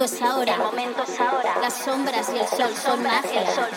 Momento es ahora. El momento es ahora. Las sombras y el sol son magia. El sol